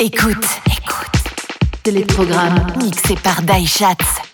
Écoute, écoute. Téléprogramme mixé par Daishatz.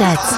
дышать.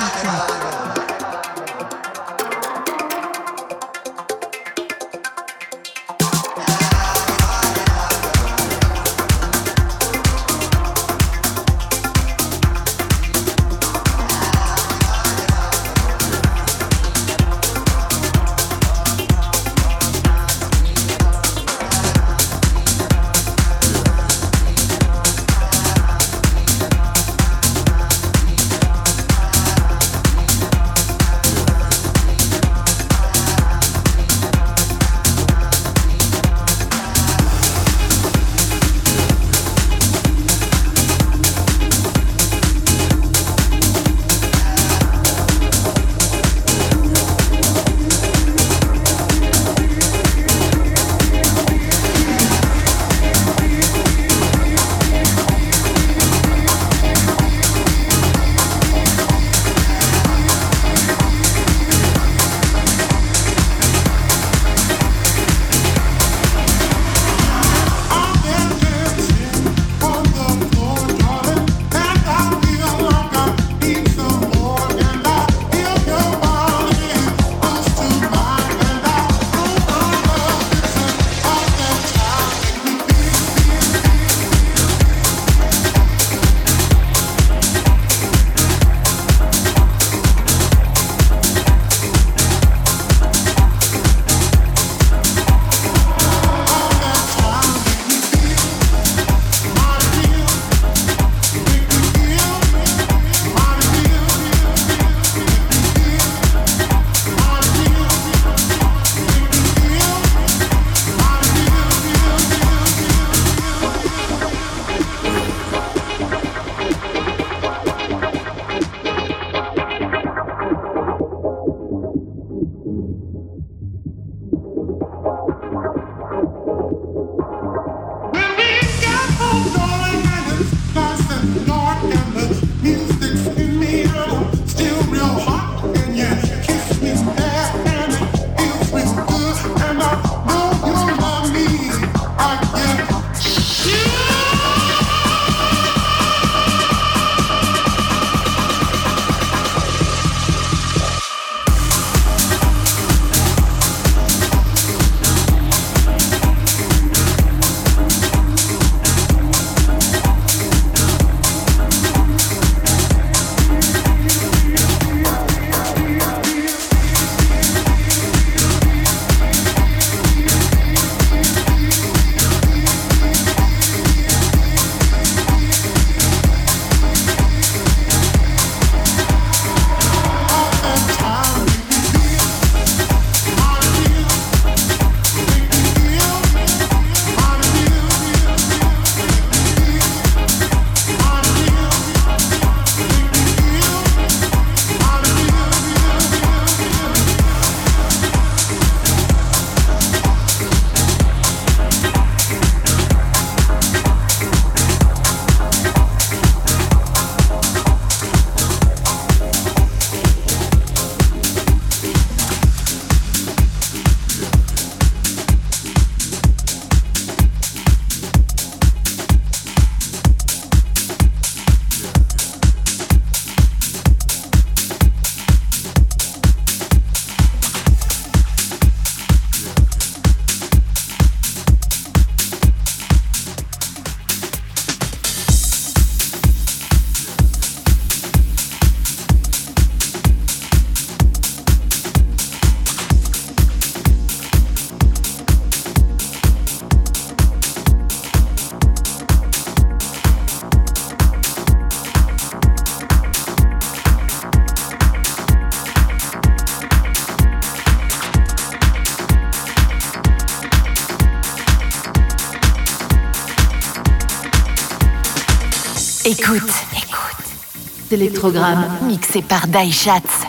Écoute, écoute. Téléprogramme mixé par Daishatz.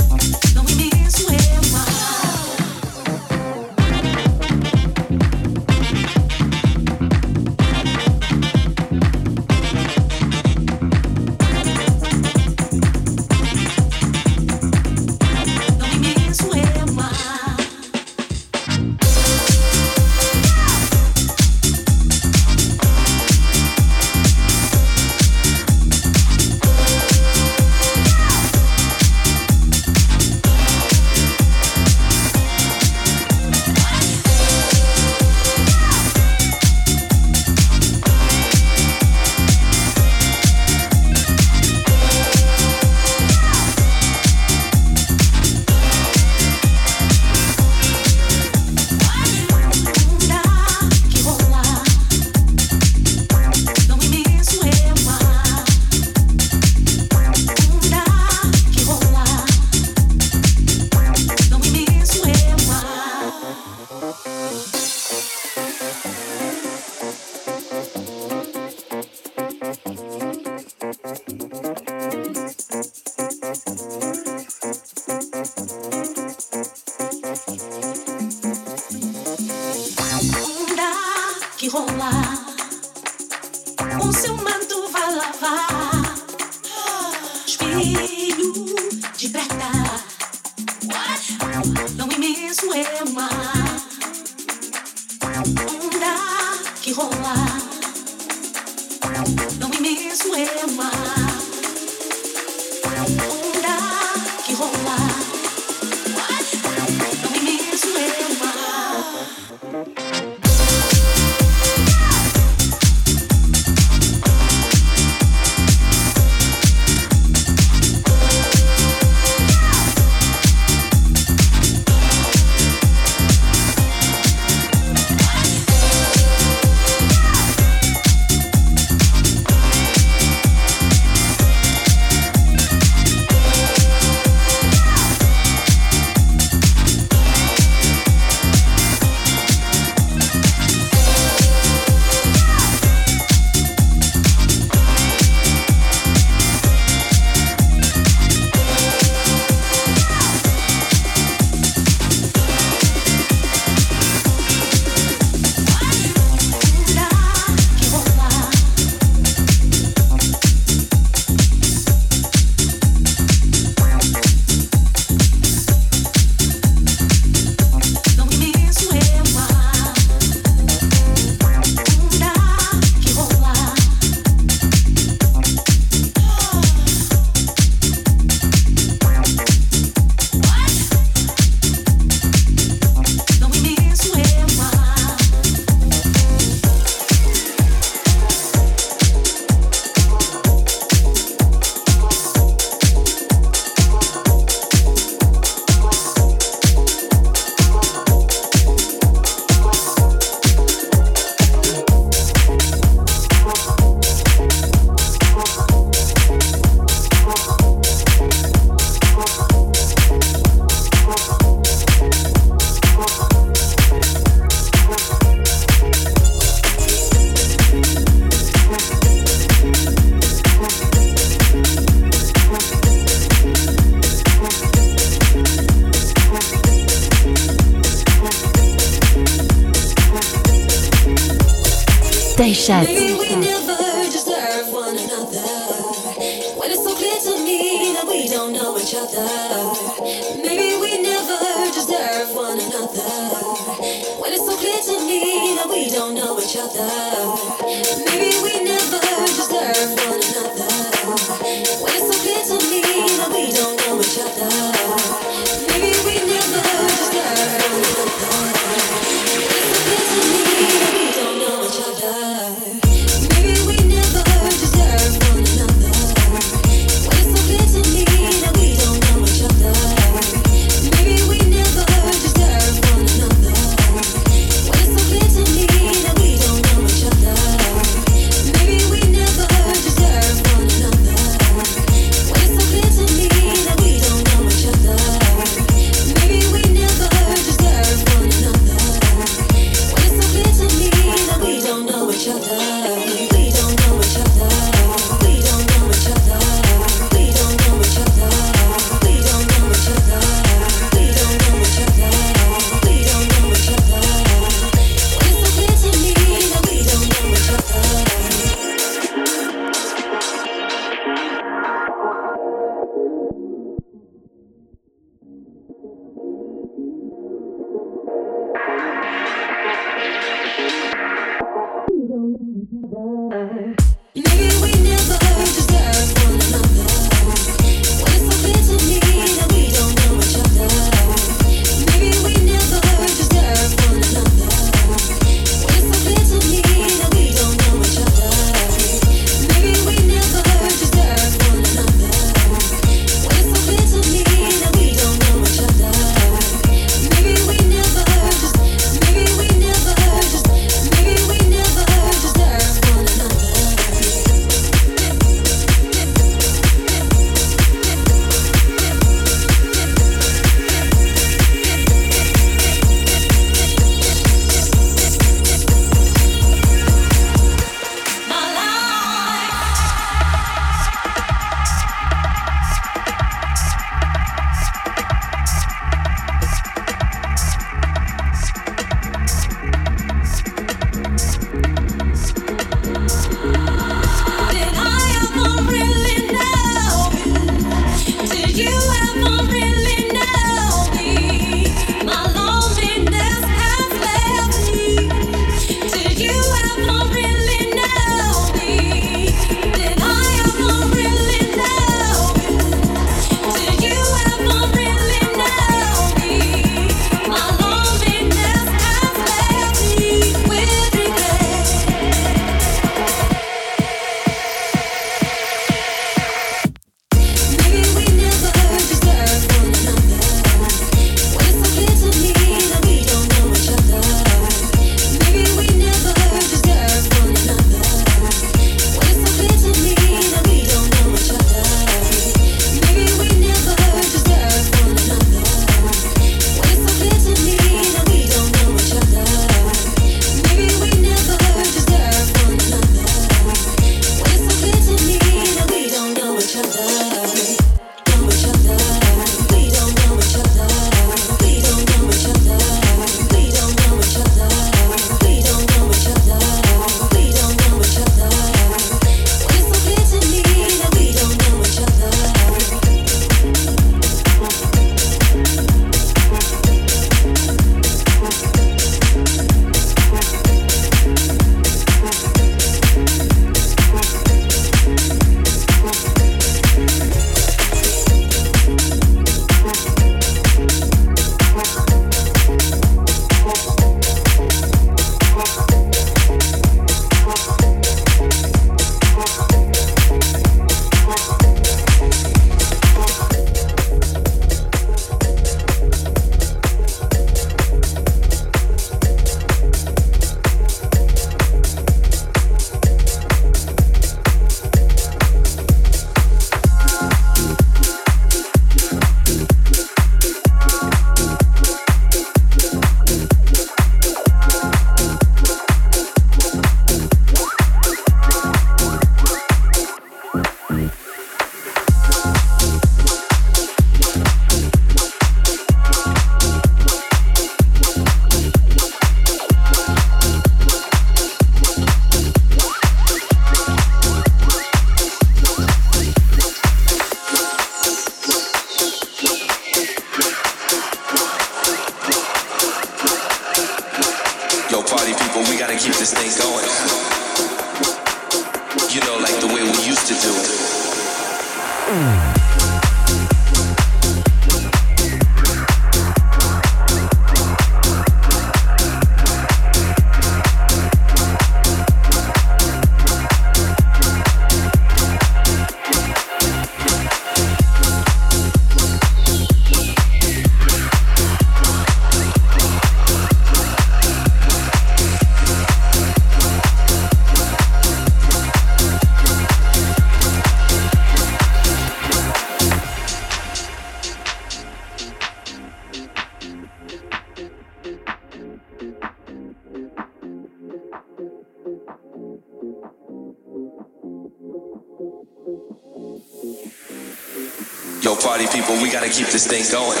Keep this thing going.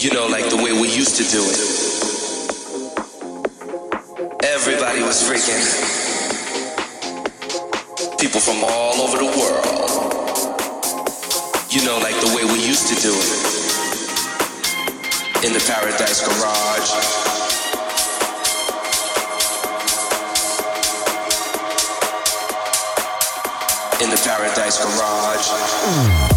You know, like the way we used to do it. Everybody was freaking. People from all over the world. You know, like the way we used to do it. In the Paradise Garage. in the Paradise Garage. Écoute,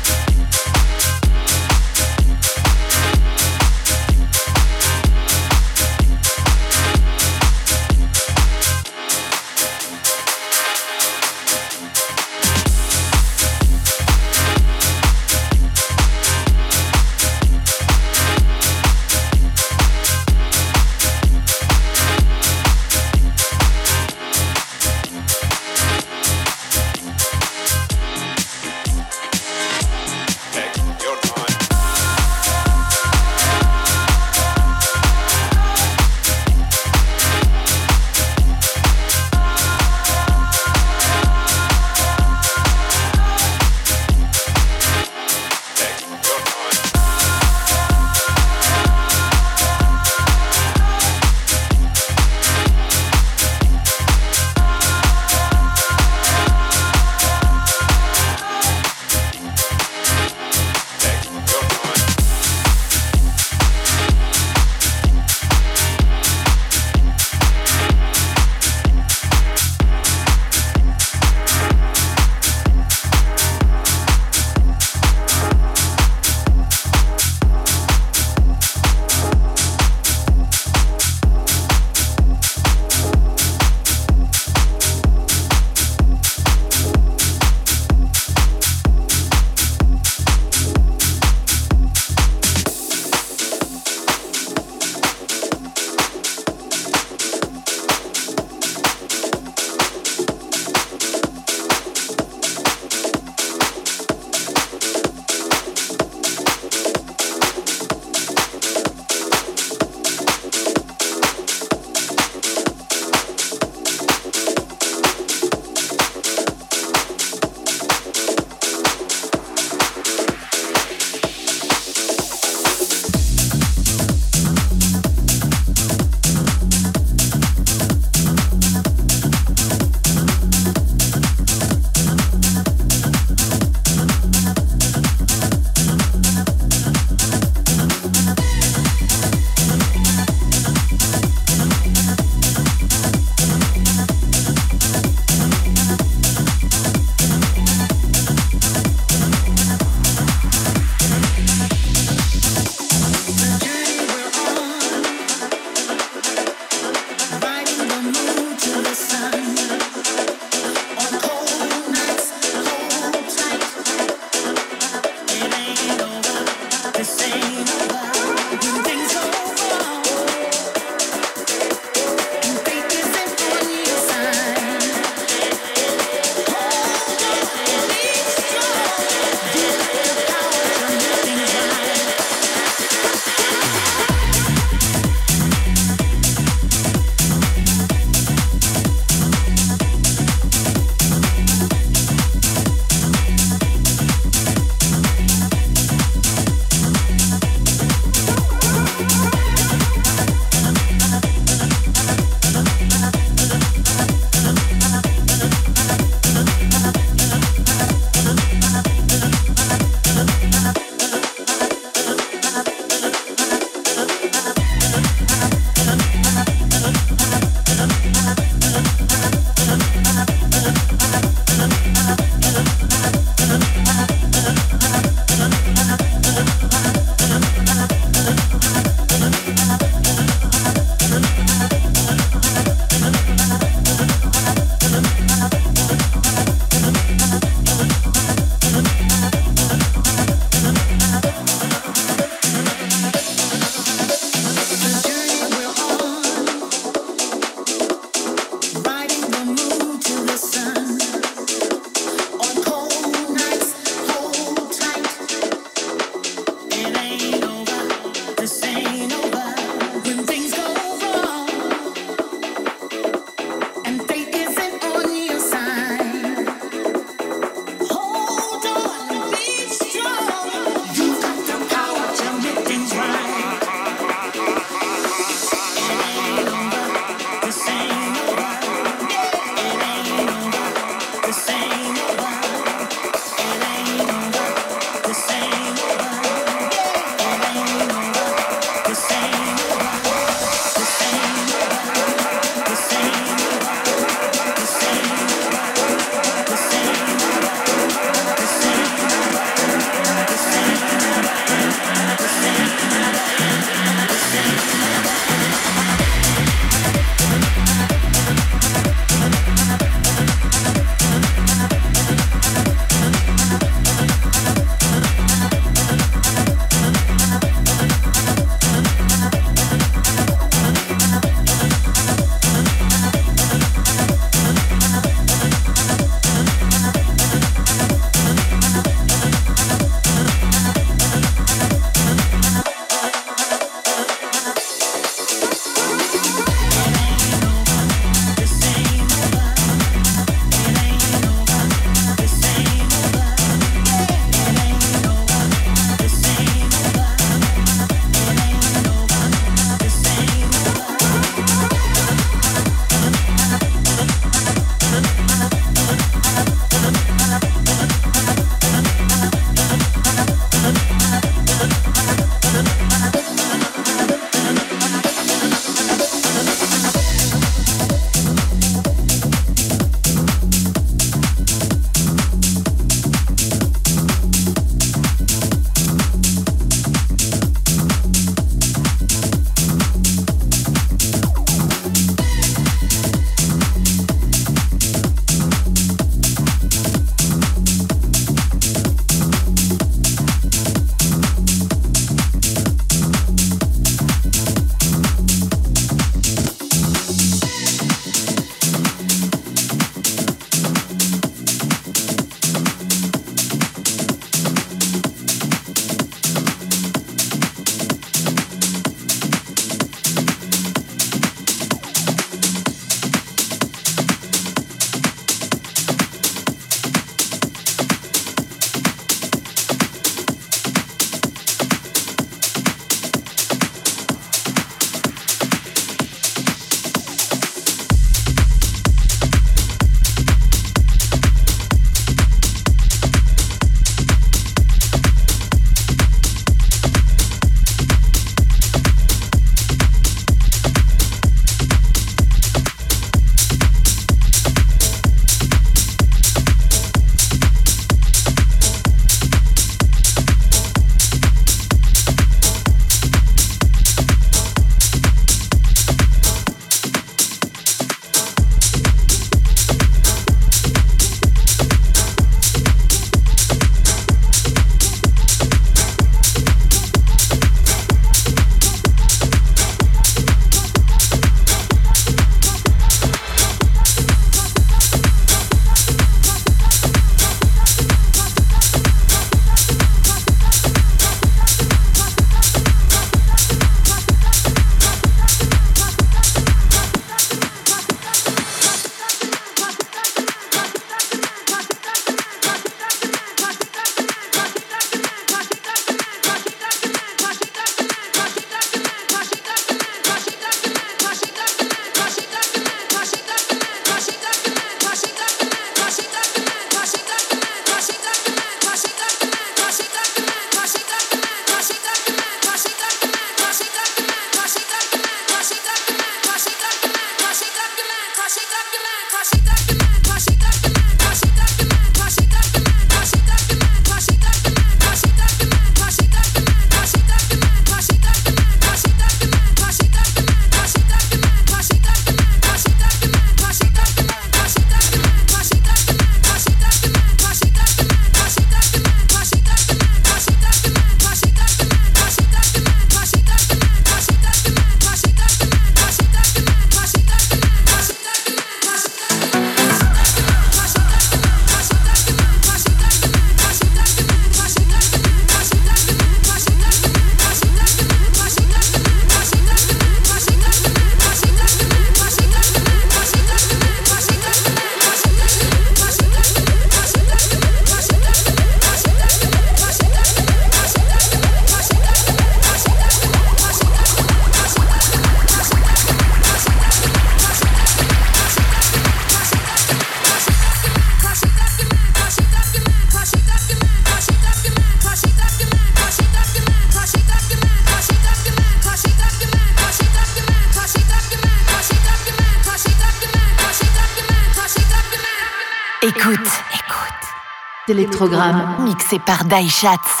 électrogramme mixé par Daichatz.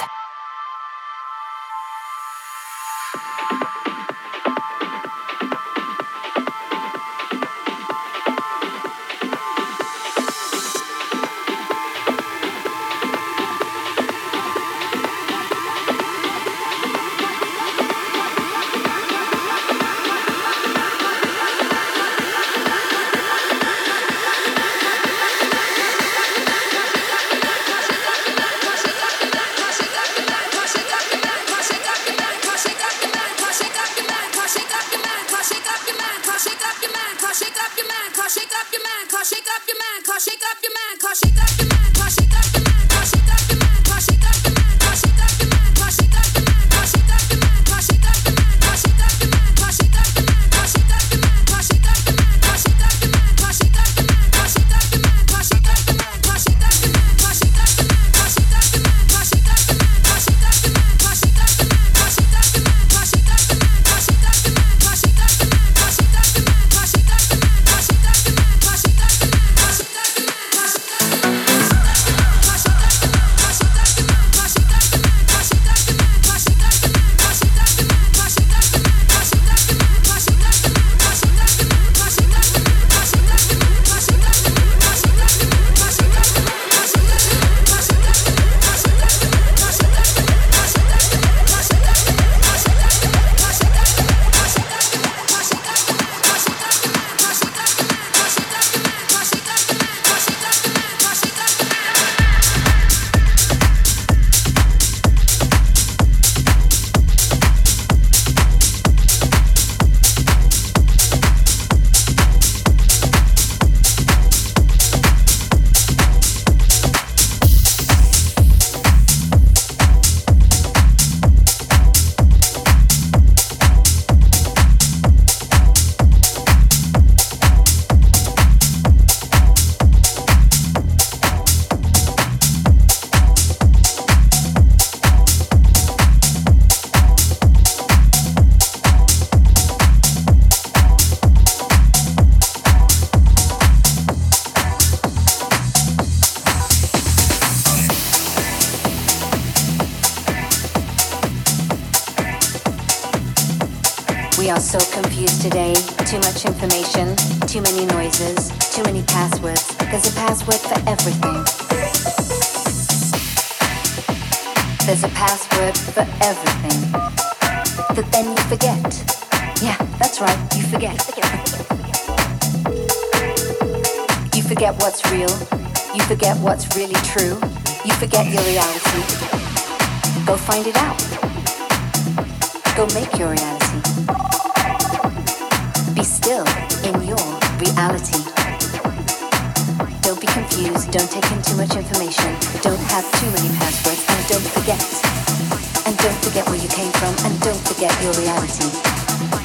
your reality.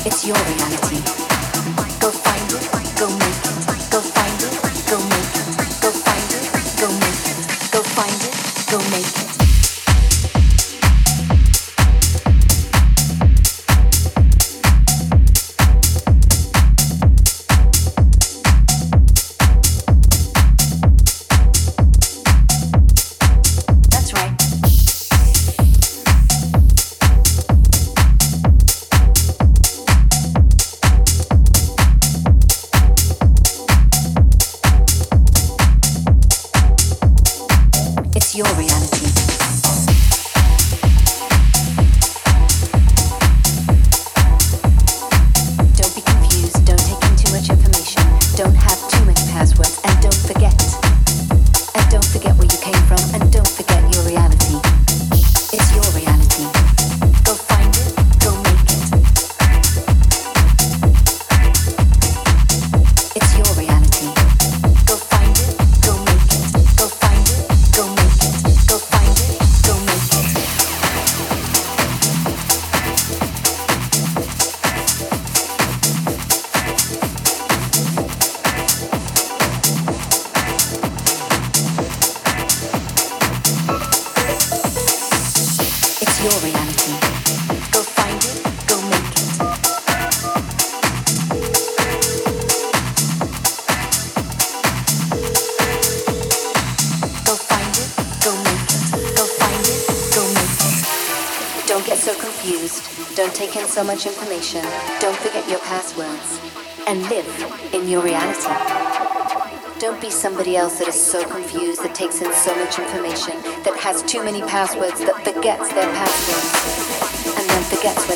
It's your reality. Go find else that is so confused, that takes in so much information, that has too many passwords, that forgets their passwords, and then forgets where